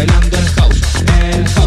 bailando el house, el house.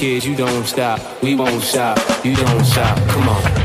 Kids, you don't stop. We won't stop. You don't stop. Come on.